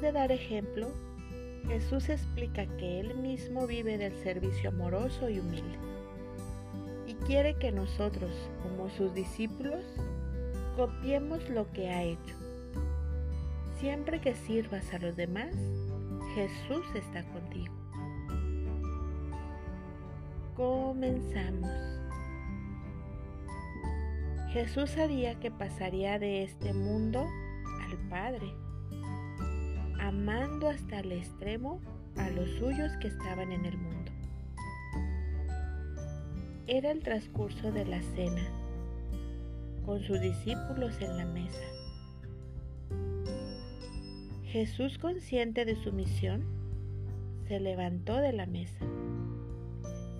de dar ejemplo, Jesús explica que Él mismo vive del servicio amoroso y humilde y quiere que nosotros, como sus discípulos, copiemos lo que ha hecho. Siempre que sirvas a los demás, Jesús está contigo. Comenzamos. Jesús sabía que pasaría de este mundo al Padre, amando hasta el extremo a los suyos que estaban en el mundo. Era el transcurso de la cena, con sus discípulos en la mesa. Jesús, consciente de su misión, se levantó de la mesa,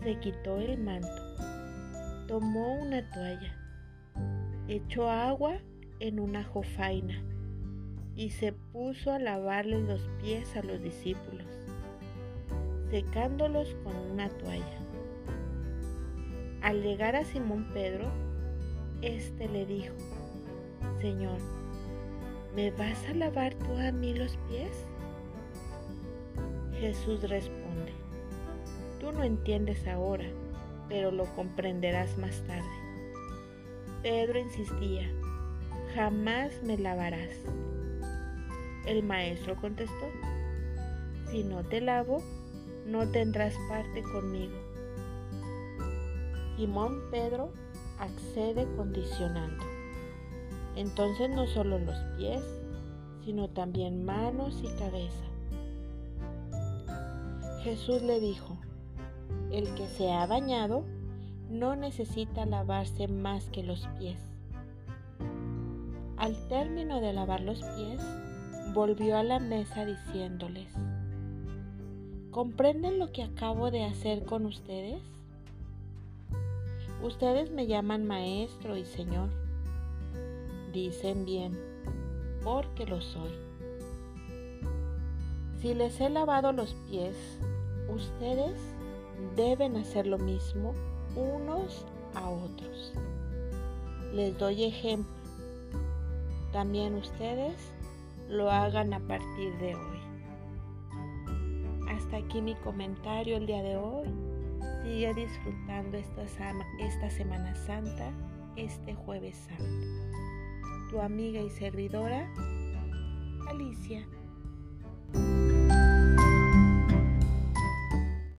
se quitó el manto, tomó una toalla echó agua en una jofaina y se puso a lavarle los pies a los discípulos, secándolos con una toalla. Al llegar a Simón Pedro, éste le dijo, Señor, ¿me vas a lavar tú a mí los pies? Jesús responde, tú no entiendes ahora, pero lo comprenderás más tarde. Pedro insistía, jamás me lavarás. El maestro contestó, si no te lavo, no tendrás parte conmigo. Simón Pedro accede condicionando. Entonces no solo los pies, sino también manos y cabeza. Jesús le dijo, el que se ha bañado no necesita lavarse más que los pies. Al término de lavar los pies, volvió a la mesa diciéndoles, ¿comprenden lo que acabo de hacer con ustedes? Ustedes me llaman maestro y señor. Dicen bien, porque lo soy. Si les he lavado los pies, ustedes deben hacer lo mismo unos a otros. Les doy ejemplo. También ustedes lo hagan a partir de hoy. Hasta aquí mi comentario el día de hoy. Sigue disfrutando esta, esta Semana Santa, este jueves santo. Tu amiga y servidora, Alicia.